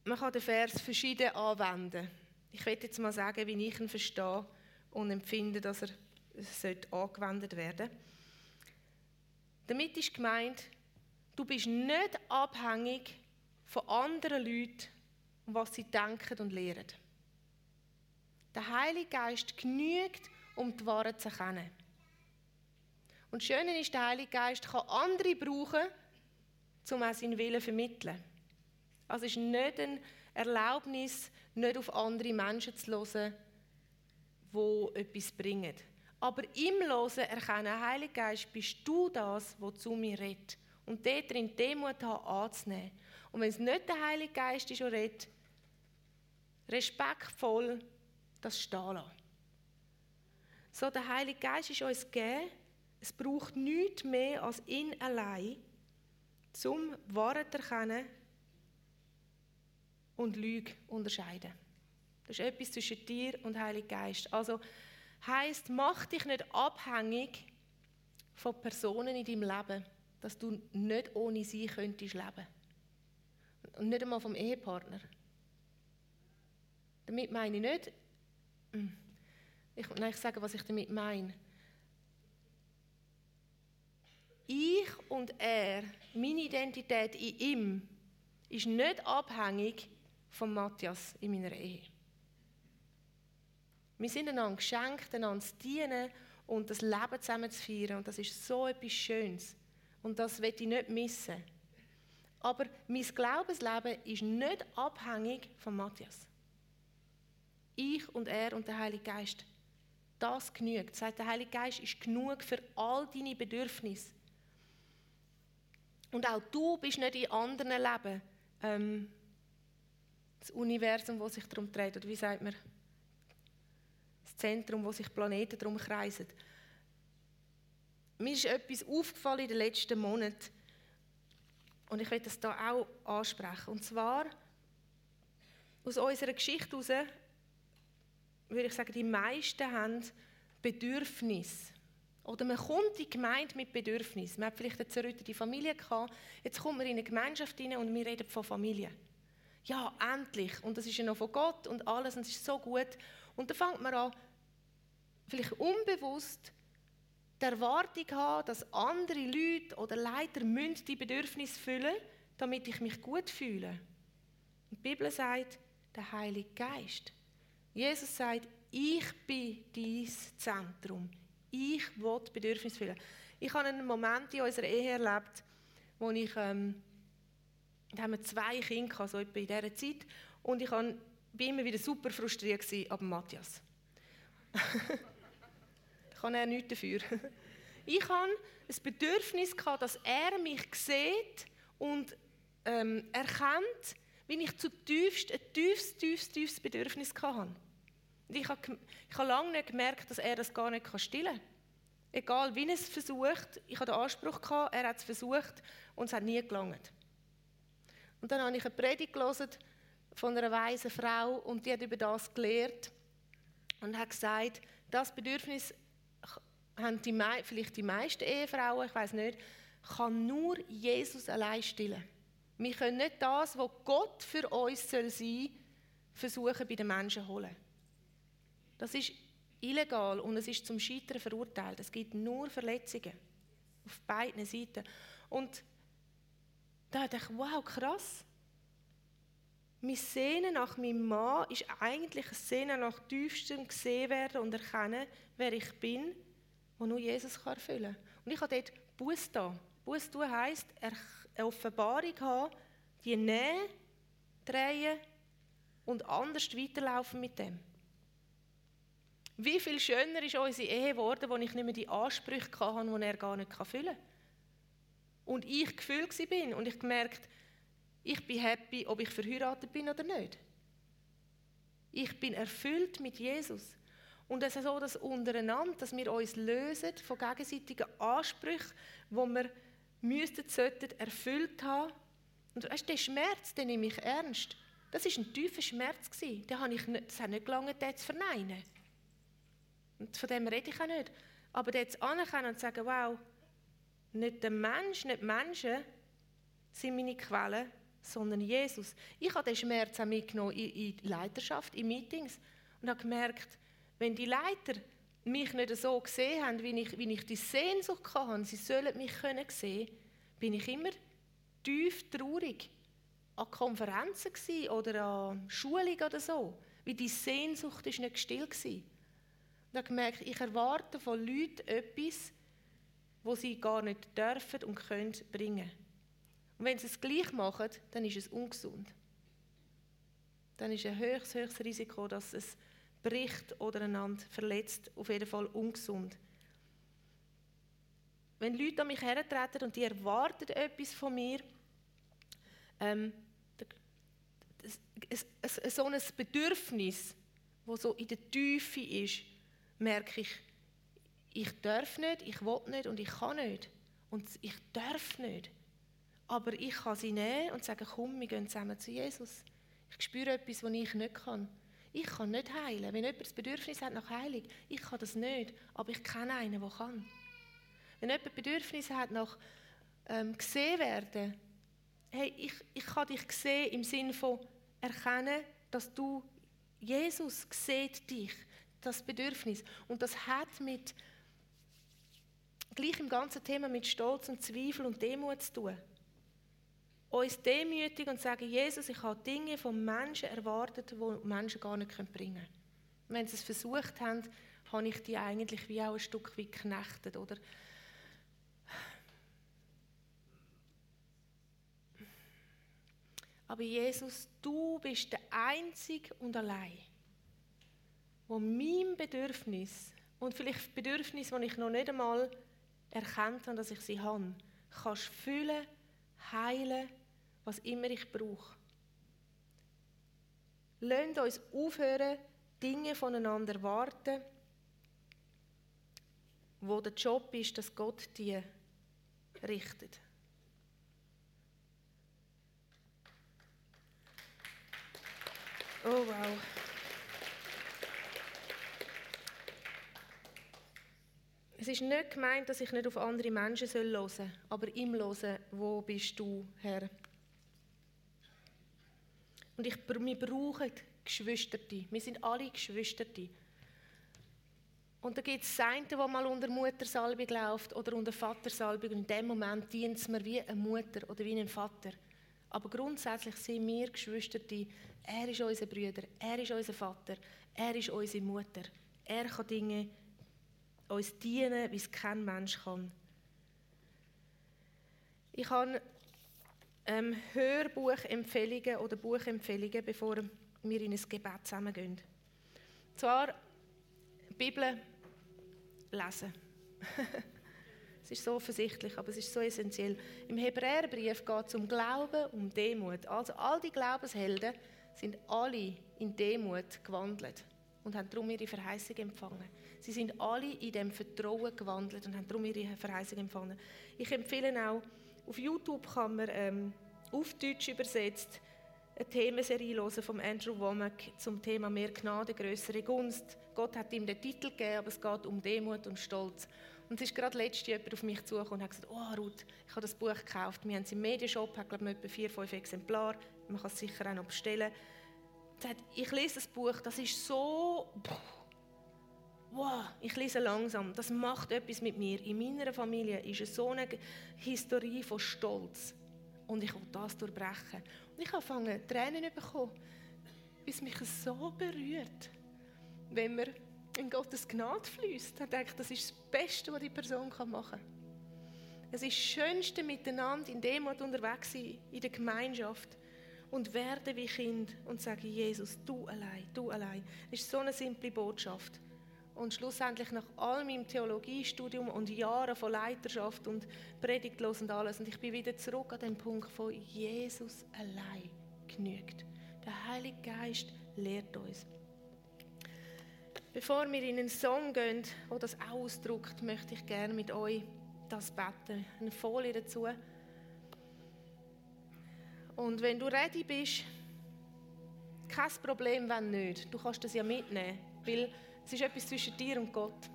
Man kann den Vers verschieden anwenden. Ich werde jetzt mal sagen, wie ich ihn verstehe und empfinde, dass er sollte angewendet werden Damit ist gemeint, du bist nicht abhängig von anderen Leuten, was sie denken und lehren. Der Heilige Geist genügt, um die Wahrheit zu erkennen. Und das Schöne ist, der Heilige Geist kann andere brauchen, um auch seinen Willen zu vermitteln. Also es ist nicht eine Erlaubnis, nicht auf andere Menschen zu hören, die etwas bringen. Aber im Hören erkennen, Heiliger Geist, bist du das, was zu mir redet. Und dort drin Demut haben, anzunehmen. Und wenn es nicht der Heilige Geist ist, der redet, respektvoll das stehen lassen. So, der Heilige Geist ist uns gegeben. Es braucht nichts mehr als ihn allein, zum Wahrheit erkennen und Lüge unterscheiden. Das ist etwas zwischen dir und Heilig Geist. Also heißt, mach dich nicht abhängig von Personen in deinem Leben, dass du nicht ohne sie könntest leben. Und nicht einmal vom Ehepartner. Damit meine ich nicht, hm, ich, nein, ich sage, was ich damit meine. Ich und er, meine Identität in ihm, ist nicht abhängig von Matthias in meiner Ehe. Wir sind einander geschenkt, einander zu dienen und das Leben zusammen zu feiern. Und das ist so etwas Schönes. Und das will ich nicht missen. Aber mein Glaubensleben ist nicht abhängig von Matthias. Ich und er und der Heilige Geist, das genügt. Das heißt, der Heilige Geist ist genug für all deine Bedürfnisse. Und auch du bist nicht in anderen Leben ähm, das Universum, das sich darum dreht. Oder wie sagt man? Zentrum, wo sich Planeten darum kreisen. Mir ist etwas aufgefallen in den letzten Monaten. Und ich will das hier auch ansprechen. Und zwar aus unserer Geschichte heraus, würde ich sagen, die meisten haben Bedürfnis. Oder man kommt in die Gemeinde mit Bedürfnis. Man hat vielleicht eine zerrüttete Familie gehabt. Jetzt kommt man in eine Gemeinschaft hinein und wir reden von Familie. Ja, endlich. Und das ist ja noch von Gott und alles und es ist so gut. Und dann fängt man an, vielleicht unbewusst die Erwartung haben, dass andere Leute oder Leiter müssen die Bedürfnisse füllen, damit ich mich gut fühle. Und die Bibel sagt, der Heilige Geist. Jesus sagt, ich bin dein Zentrum. Ich will Bedürfnisse füllen. Ich habe einen Moment in unserer Ehe erlebt, wo ich, ähm, da haben wir zwei Kinder, so etwa in dieser Zeit, und ich war immer wieder super frustriert ab Matthias. [laughs] da kann er nichts dafür. [laughs] Ich hatte ein Bedürfnis, gehabt, dass er mich sieht und ähm, erkennt, wie ich zutiefst ein tiefes, tiefes, tiefes Bedürfnis hatte. Und ich habe, ich habe lange nicht gemerkt, dass er das gar nicht stillen kann. Egal wie er es versucht, ich hatte den Anspruch, gehabt, er hat es versucht und es hat nie gelangt. Und dann habe ich eine Predigt gelesen von einer weisen Frau und die hat über das gelehrt und hat gesagt, das Bedürfnis haben die, vielleicht die meisten Ehefrauen, ich weiß nicht, kann nur Jesus allein stillen. Wir können nicht das, was Gott für uns soll sein, versuchen bei den Menschen zu holen. Das ist illegal und es ist zum Scheitern verurteilt. Es gibt nur Verletzungen auf beiden Seiten. Und da dachte ich, wow, krass. Mein Sehnen nach meinem Mann ist eigentlich ein Sehnen nach tiefstem gesehen werden und erkennen, wer ich bin, wo nur Jesus erfüllen kann. Und ich habe dort Buß da. Buß tun heisst, eine Offenbarung haben, die Nähe drehen und anders weiterlaufen mit dem. Wie viel schöner ist unsere Ehe geworden, wo ich nicht mehr die Ansprüche hatte, die er gar nicht erfüllen kann. Und ich gefühlt bin und ich gemerkt, ich bin happy, ob ich verheiratet bin oder nicht. Ich bin erfüllt mit Jesus. Und es ist so, dass untereinander, dass wir uns lösen von gegenseitigen Ansprüchen, wo wir müssten, sollten, erfüllt haben. Und weißt, den Schmerz, den nehme ich ernst. Das war ein tiefer Schmerz. Den habe ich nicht, das hat nicht gelangt, den zu verneinen. Und von dem rede ich auch nicht. Aber jetzt anerkennen und sagen, wow, nicht der Mensch, nicht die Menschen sind meine Quelle, sondern Jesus. Ich habe den Schmerz auch mitgenommen in, in Leiterschaft, in Meetings und habe gemerkt, wenn die Leiter mich nicht so gesehen haben, wie ich, wie ich die Sehnsucht hatte, sie sollen mich können sehen, bin ich immer tief traurig an Konferenzen oder an Schulungen oder so, weil die Sehnsucht ist nicht still war. Und habe gemerkt, ich erwarte von Leuten etwas, wo sie gar nicht dürfen und können bringen. Und wenn sie es gleich machen, dann ist es ungesund. Dann ist ein höchst, höchstes Risiko, dass es bricht oder einander verletzt, auf jeden Fall ungesund. Wenn Leute an mich hertreten und die erwarten etwas von mir, ähm, so ein Bedürfnis, das so in der Tiefe ist, merke ich, ich darf nicht, ich will nicht und ich kann nicht. Und ich darf nicht. Aber ich kann sie nehmen und sagen, komm, wir gehen zusammen zu Jesus. Ich spüre etwas, was ich nicht kann. Ich kann nicht heilen. Wenn jemand das Bedürfnis hat nach Heilung, ich kann das nicht, aber ich kenne einen, der kann. Wenn jemand Bedürfnis hat nach ähm, gesehen werden, hey, ich, ich kann dich sehen im Sinne von erkennen, dass du, Jesus sieht dich, das Bedürfnis. Und das hat mit, gleich im ganzen Thema mit Stolz und Zweifel und Demut zu tun uns demütigen und sagen, Jesus, ich habe Dinge von Menschen erwartet, die Menschen gar nicht bringen können. Wenn sie es versucht haben, habe ich die eigentlich wie auch ein Stück weit geknechtet, oder? Aber Jesus, du bist der Einzige und allein, wo mein Bedürfnis und vielleicht Bedürfnis, die ich noch nicht einmal erkannt habe, dass ich sie habe, kannst füllen heilen, was immer ich brauche. Lasst uns aufhören, Dinge voneinander warten, wo der Job ist, dass Gott die richtet. Oh wow. Es ist nicht gemeint, dass ich nicht auf andere Menschen hören soll, aber ihm hören, wo bist du, Herr? Und ich, wir brauchen Geschwisterte. Wir sind alle Geschwisterte. Und da gibt es Seinte, die mal unter Muttersalbung läuft oder unter Vatersalbung. Und in dem Moment dient es mir wie eine Mutter oder wie ein Vater. Aber grundsätzlich sind wir Geschwisterte. Er ist unser Bruder, er ist unser Vater, er ist unsere Mutter. Er kann Dinge uns dienen, wie es kein Mensch kann. Ich habe ähm, Hörbuchempfehlungen oder Buchempfehlungen, bevor wir in ein Gebet zusammengehen. Zwar Bibel lesen. [laughs] es ist so offensichtlich, aber es ist so essentiell. Im Hebräerbrief geht es um Glauben, um Demut. Also all die Glaubenshelden sind alle in Demut gewandelt und haben darum ihre Verheißung empfangen. Sie sind alle in dem Vertrauen gewandelt und haben darum ihre Verheißung empfangen. Ich empfehle auch, auf YouTube kann man ähm, auf Deutsch übersetzt eine Themenserie von Andrew Womack zum Thema mehr Gnade, größere Gunst. Gott hat ihm den Titel gegeben, aber es geht um Demut und Stolz. Und es ist gerade letztes jemand auf mich zugekommen und hat gesagt, oh Ruth, ich habe das Buch gekauft. Wir haben es im Medienshop, hat glaube ich etwa vier, fünf Exemplare. Man kann es sicher auch noch bestellen. Sagt, ich lese das Buch, das ist so, wow, ich lese langsam, das macht etwas mit mir. In meiner Familie ist so eine Historie von Stolz. Und ich will das durchbrechen. Und ich habe Tränen zu bekommen, bis mich so berührt. Wenn man in Gottes Gnade fließt, dann denke ich, das ist das Beste, was die Person machen kann. Es ist das Schönste miteinander in Demut unterwegs sein, in der Gemeinschaft und werden wie Kind und sagen, Jesus, du allein, du allein. Das ist so eine simple Botschaft. Und schlussendlich nach all meinem Theologiestudium und Jahren von Leiterschaft und Predigtlos und alles, und ich bin wieder zurück an den Punkt von Jesus allein genügt. Der Heilige Geist lehrt uns. Bevor wir in einen Song gehen, der das ausdrückt, möchte ich gerne mit euch das beten. Eine Folie dazu. Und wenn du ready bist, kein Problem, wenn nicht. Du kannst das ja mitnehmen, weil Es ist etwas zwischen dir und Gott.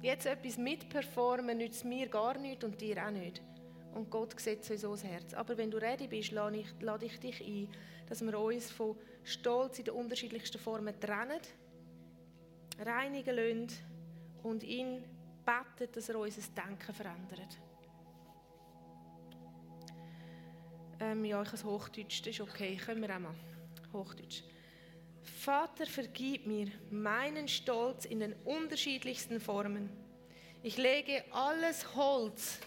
Jetzt etwas mitperformen nützt mir gar nichts und dir auch nicht. Und Gott sieht sowieso das Herz. Aber wenn du ready bist, lade ich, lade ich dich ein, dass wir uns von Stolz in den unterschiedlichsten Formen trennen, reinigen lassen und ihn beten, dass er unser Denken verändert. Ähm, ja, ich habe Hochdeutsch, das ist okay, können wir auch mal. Hochdeutsch. Vater, vergib mir meinen Stolz in den unterschiedlichsten Formen. Ich lege alles Holz,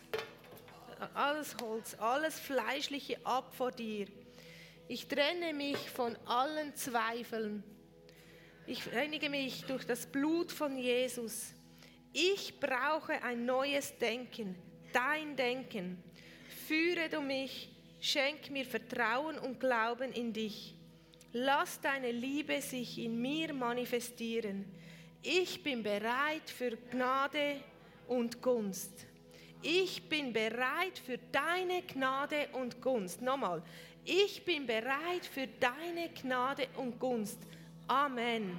alles Holz, alles Fleischliche ab vor dir. Ich trenne mich von allen Zweifeln. Ich reinige mich durch das Blut von Jesus. Ich brauche ein neues Denken, dein Denken. Führe du mich, schenk mir Vertrauen und Glauben in dich. Lass deine Liebe sich in mir manifestieren. Ich bin bereit für Gnade und Gunst. Ich bin bereit für deine Gnade und Gunst. Nochmal, ich bin bereit für deine Gnade und Gunst. Amen.